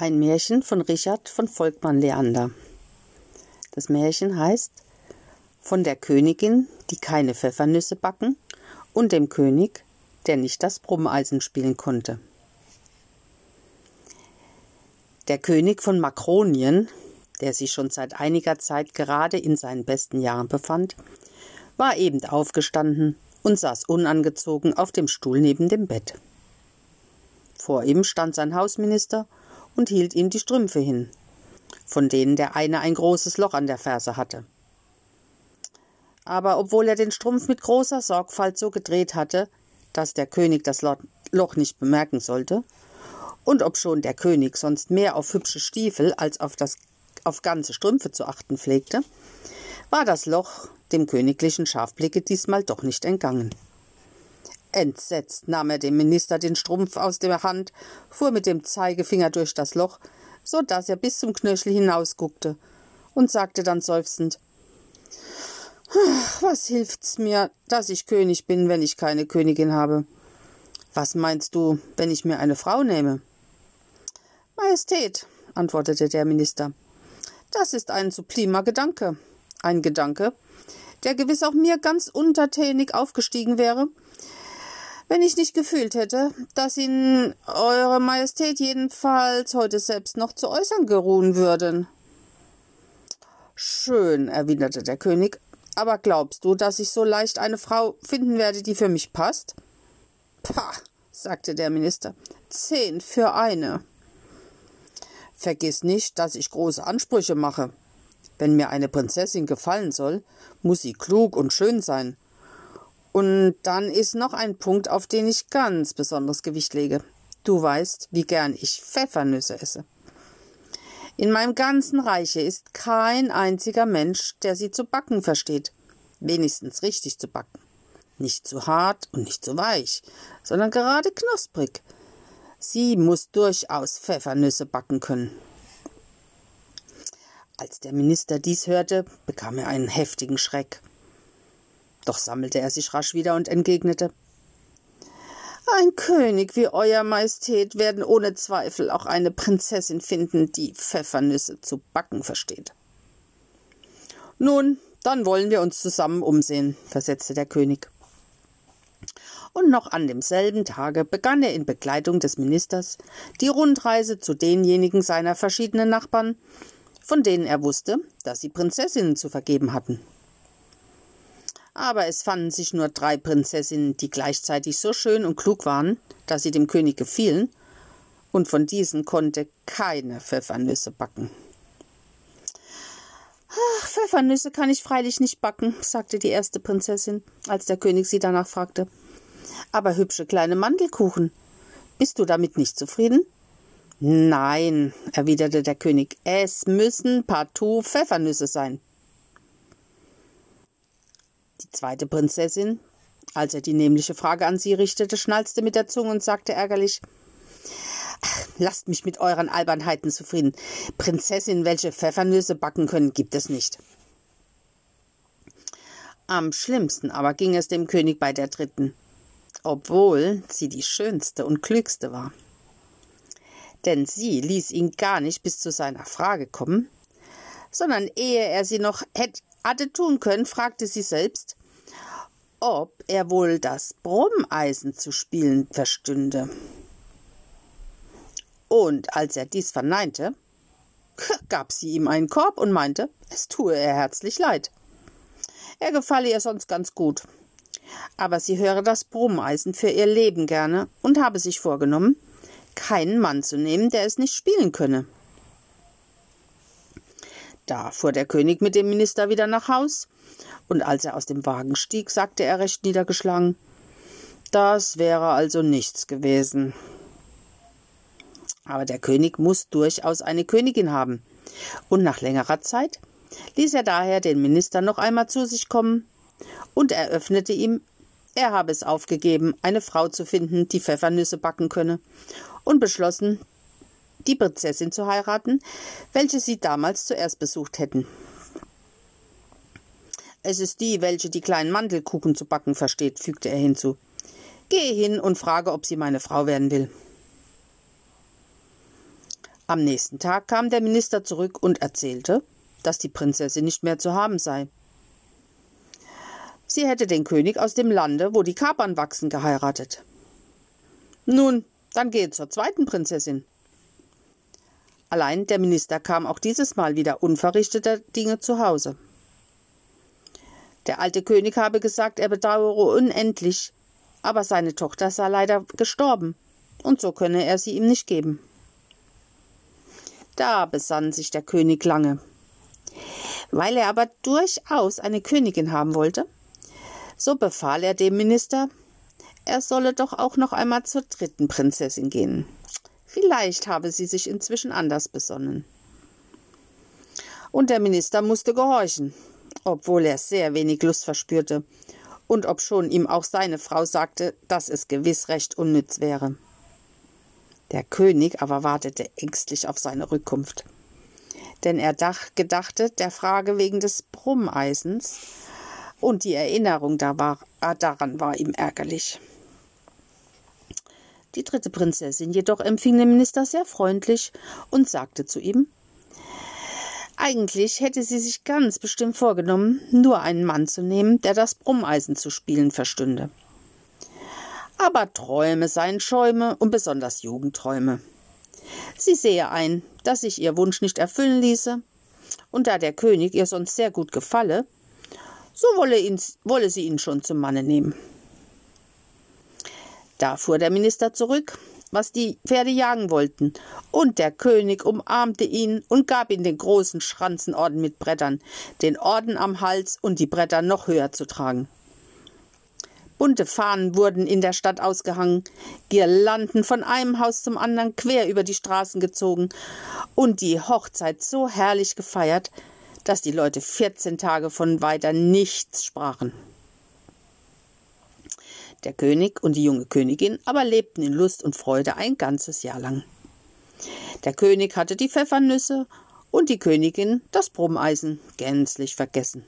Ein Märchen von Richard von Volkmann Leander. Das Märchen heißt Von der Königin, die keine Pfeffernüsse backen, und dem König, der nicht das Brummeisen spielen konnte. Der König von Makronien, der sich schon seit einiger Zeit gerade in seinen besten Jahren befand, war eben aufgestanden und saß unangezogen auf dem Stuhl neben dem Bett. Vor ihm stand sein Hausminister und hielt ihm die Strümpfe hin, von denen der eine ein großes Loch an der Ferse hatte. Aber obwohl er den Strumpf mit großer Sorgfalt so gedreht hatte, dass der König das Loch nicht bemerken sollte, und obschon der König sonst mehr auf hübsche Stiefel als auf, das, auf ganze Strümpfe zu achten pflegte, war das Loch dem königlichen Scharfblicke diesmal doch nicht entgangen. Entsetzt nahm er dem Minister den Strumpf aus der Hand, fuhr mit dem Zeigefinger durch das Loch, so dass er bis zum Knöchel hinausguckte, und sagte dann seufzend Was hilft's mir, dass ich König bin, wenn ich keine Königin habe? Was meinst du, wenn ich mir eine Frau nehme? Majestät, antwortete der Minister, das ist ein sublimer Gedanke. Ein Gedanke, der gewiss auch mir ganz untertänig aufgestiegen wäre, wenn ich nicht gefühlt hätte, dass ihn Eure Majestät jedenfalls heute selbst noch zu äußern geruhen würden. Schön, erwiderte der König, aber glaubst du, dass ich so leicht eine Frau finden werde, die für mich passt? Pah, sagte der Minister, zehn für eine. Vergiss nicht, dass ich große Ansprüche mache. Wenn mir eine Prinzessin gefallen soll, muss sie klug und schön sein, und dann ist noch ein Punkt, auf den ich ganz besonderes Gewicht lege. Du weißt, wie gern ich Pfeffernüsse esse. In meinem ganzen Reiche ist kein einziger Mensch, der sie zu backen versteht. Wenigstens richtig zu backen. Nicht zu hart und nicht zu weich, sondern gerade knusprig. Sie muss durchaus Pfeffernüsse backen können. Als der Minister dies hörte, bekam er einen heftigen Schreck. Doch sammelte er sich rasch wieder und entgegnete Ein König wie Euer Majestät werden ohne Zweifel auch eine Prinzessin finden, die Pfeffernüsse zu backen versteht. Nun, dann wollen wir uns zusammen umsehen, versetzte der König. Und noch an demselben Tage begann er in Begleitung des Ministers die Rundreise zu denjenigen seiner verschiedenen Nachbarn, von denen er wusste, dass sie Prinzessinnen zu vergeben hatten aber es fanden sich nur drei Prinzessinnen, die gleichzeitig so schön und klug waren, dass sie dem König gefielen, und von diesen konnte keine Pfeffernüsse backen. Ach, Pfeffernüsse kann ich freilich nicht backen, sagte die erste Prinzessin, als der König sie danach fragte. Aber hübsche kleine Mandelkuchen. Bist du damit nicht zufrieden? Nein, erwiderte der König, es müssen partout Pfeffernüsse sein. Die zweite Prinzessin, als er die nämliche Frage an sie richtete, schnalzte mit der Zunge und sagte ärgerlich Ach, lasst mich mit euren Albernheiten zufrieden. Prinzessinnen, welche Pfeffernüsse backen können, gibt es nicht. Am schlimmsten aber ging es dem König bei der dritten, obwohl sie die schönste und klügste war. Denn sie ließ ihn gar nicht bis zu seiner Frage kommen, sondern ehe er sie noch hätte hatte tun können, fragte sie selbst, ob er wohl das Brummeisen zu spielen verstünde. Und als er dies verneinte, gab sie ihm einen Korb und meinte, es tue ihr herzlich leid. Er gefalle ihr sonst ganz gut. Aber sie höre das Brummeisen für ihr Leben gerne und habe sich vorgenommen, keinen Mann zu nehmen, der es nicht spielen könne. Da fuhr der König mit dem Minister wieder nach Haus, und als er aus dem Wagen stieg, sagte er recht niedergeschlagen Das wäre also nichts gewesen. Aber der König muss durchaus eine Königin haben, und nach längerer Zeit ließ er daher den Minister noch einmal zu sich kommen und eröffnete ihm, er habe es aufgegeben, eine Frau zu finden, die Pfeffernüsse backen könne, und beschlossen, die Prinzessin zu heiraten, welche sie damals zuerst besucht hätten. Es ist die, welche die kleinen Mandelkuchen zu backen versteht, fügte er hinzu. Gehe hin und frage, ob sie meine Frau werden will. Am nächsten Tag kam der Minister zurück und erzählte, dass die Prinzessin nicht mehr zu haben sei. Sie hätte den König aus dem Lande, wo die Kapern wachsen, geheiratet. Nun, dann gehe zur zweiten Prinzessin. Allein der Minister kam auch dieses Mal wieder unverrichteter Dinge zu Hause. Der alte König habe gesagt, er bedauere unendlich, aber seine Tochter sei leider gestorben, und so könne er sie ihm nicht geben. Da besann sich der König lange. Weil er aber durchaus eine Königin haben wollte, so befahl er dem Minister, er solle doch auch noch einmal zur dritten Prinzessin gehen. Vielleicht habe sie sich inzwischen anders besonnen. Und der Minister musste gehorchen, obwohl er sehr wenig Lust verspürte, und obschon ihm auch seine Frau sagte, dass es gewiss recht unnütz wäre. Der König aber wartete ängstlich auf seine Rückkunft. Denn er dach, gedachte der Frage wegen des Brummeisens, und die Erinnerung ah, daran war ihm ärgerlich. Die dritte Prinzessin jedoch empfing den Minister sehr freundlich und sagte zu ihm Eigentlich hätte sie sich ganz bestimmt vorgenommen, nur einen Mann zu nehmen, der das Brummeisen zu spielen verstünde aber Träume seien Schäume und besonders Jugendträume. Sie sehe ein, dass sich ihr Wunsch nicht erfüllen ließe, und da der König ihr sonst sehr gut gefalle, so wolle, ihn, wolle sie ihn schon zum Manne nehmen. Da fuhr der Minister zurück, was die Pferde jagen wollten, und der König umarmte ihn und gab ihm den großen Schranzenorden mit Brettern, den Orden am Hals und die Bretter noch höher zu tragen. Bunte Fahnen wurden in der Stadt ausgehangen, Girlanden von einem Haus zum anderen quer über die Straßen gezogen und die Hochzeit so herrlich gefeiert, dass die Leute vierzehn Tage von weiter nichts sprachen. Der König und die junge Königin aber lebten in Lust und Freude ein ganzes Jahr lang. Der König hatte die Pfeffernüsse und die Königin das Brummeisen gänzlich vergessen.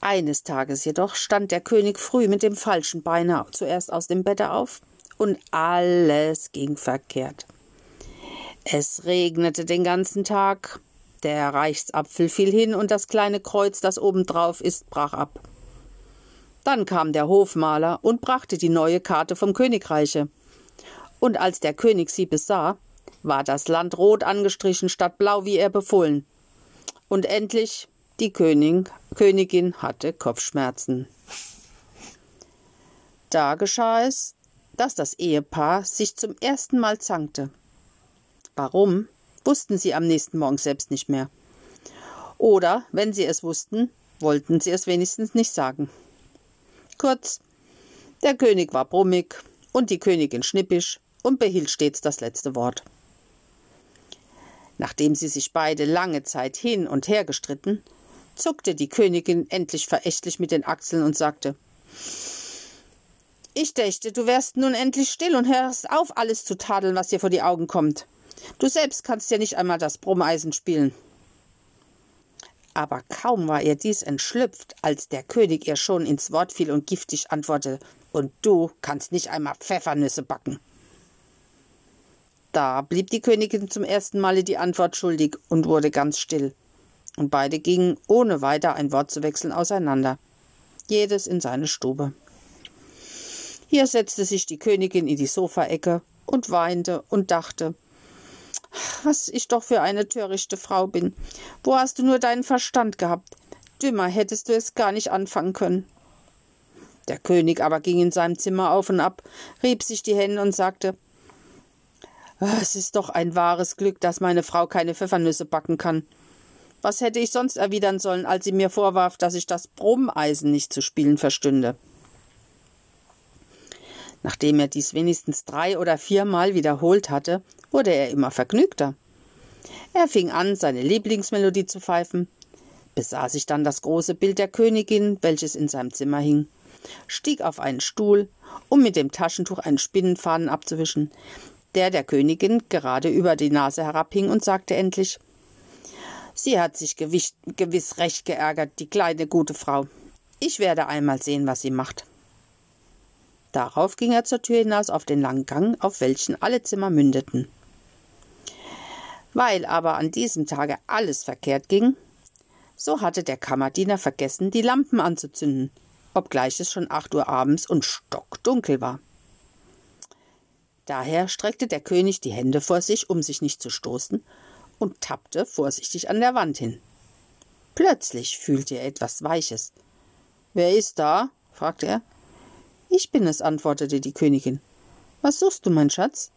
Eines Tages jedoch stand der König früh mit dem falschen Beine zuerst aus dem Bette auf, und alles ging verkehrt. Es regnete den ganzen Tag, der Reichsapfel fiel hin und das kleine Kreuz, das obendrauf ist, brach ab. Dann kam der Hofmaler und brachte die neue Karte vom Königreiche. Und als der König sie besah, war das Land rot angestrichen statt blau, wie er befohlen. Und endlich die König, Königin hatte Kopfschmerzen. Da geschah es, dass das Ehepaar sich zum ersten Mal zankte. Warum, wussten sie am nächsten Morgen selbst nicht mehr. Oder, wenn sie es wussten, wollten sie es wenigstens nicht sagen. Kurz, der König war brummig und die Königin schnippisch und behielt stets das letzte Wort. Nachdem sie sich beide lange Zeit hin und her gestritten, zuckte die Königin endlich verächtlich mit den Achseln und sagte Ich dächte, du wärst nun endlich still und hörst auf, alles zu tadeln, was dir vor die Augen kommt. Du selbst kannst ja nicht einmal das Brummeisen spielen. Aber kaum war ihr dies entschlüpft, als der König ihr schon ins Wort fiel und giftig antwortete Und du kannst nicht einmal Pfeffernüsse backen. Da blieb die Königin zum ersten Male die Antwort schuldig und wurde ganz still und beide gingen, ohne weiter ein Wort zu wechseln, auseinander, jedes in seine Stube. Hier setzte sich die Königin in die Sofaecke und weinte und dachte, was ich doch für eine törichte Frau bin. Wo hast du nur deinen Verstand gehabt? Dümmer hättest du es gar nicht anfangen können. Der König aber ging in seinem Zimmer auf und ab, rieb sich die Hände und sagte Es ist doch ein wahres Glück, dass meine Frau keine Pfeffernüsse backen kann. Was hätte ich sonst erwidern sollen, als sie mir vorwarf, dass ich das Brummeisen nicht zu spielen verstünde? Nachdem er dies wenigstens drei oder viermal wiederholt hatte, wurde er immer vergnügter. Er fing an, seine Lieblingsmelodie zu pfeifen, besah sich dann das große Bild der Königin, welches in seinem Zimmer hing, stieg auf einen Stuhl, um mit dem Taschentuch einen Spinnenfaden abzuwischen, der der Königin gerade über die Nase herabhing, und sagte endlich Sie hat sich gewiss, recht geärgert, die kleine gute Frau. Ich werde einmal sehen, was sie macht. Darauf ging er zur Tür hinaus auf den langen Gang, auf welchen alle Zimmer mündeten. Weil aber an diesem Tage alles verkehrt ging, so hatte der Kammerdiener vergessen, die Lampen anzuzünden, obgleich es schon acht Uhr abends und stockdunkel war. Daher streckte der König die Hände vor sich, um sich nicht zu stoßen, und tappte vorsichtig an der Wand hin. Plötzlich fühlte er etwas Weiches. Wer ist da? fragte er. Ich bin es, antwortete die Königin. Was suchst du, mein Schatz?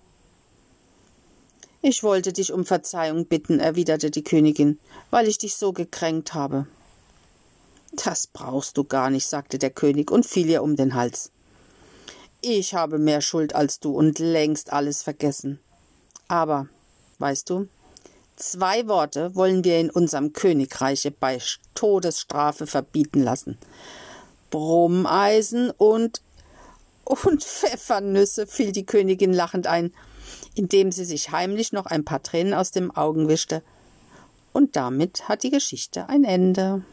Ich wollte dich um Verzeihung bitten, erwiderte die Königin, weil ich dich so gekränkt habe. Das brauchst du gar nicht, sagte der König und fiel ihr um den Hals. Ich habe mehr Schuld als du und längst alles vergessen. Aber, weißt du, zwei Worte wollen wir in unserem Königreiche bei Todesstrafe verbieten lassen. Brummeisen und und Pfeffernüsse, fiel die Königin lachend ein, indem sie sich heimlich noch ein paar Tränen aus dem Augen wischte. Und damit hat die Geschichte ein Ende.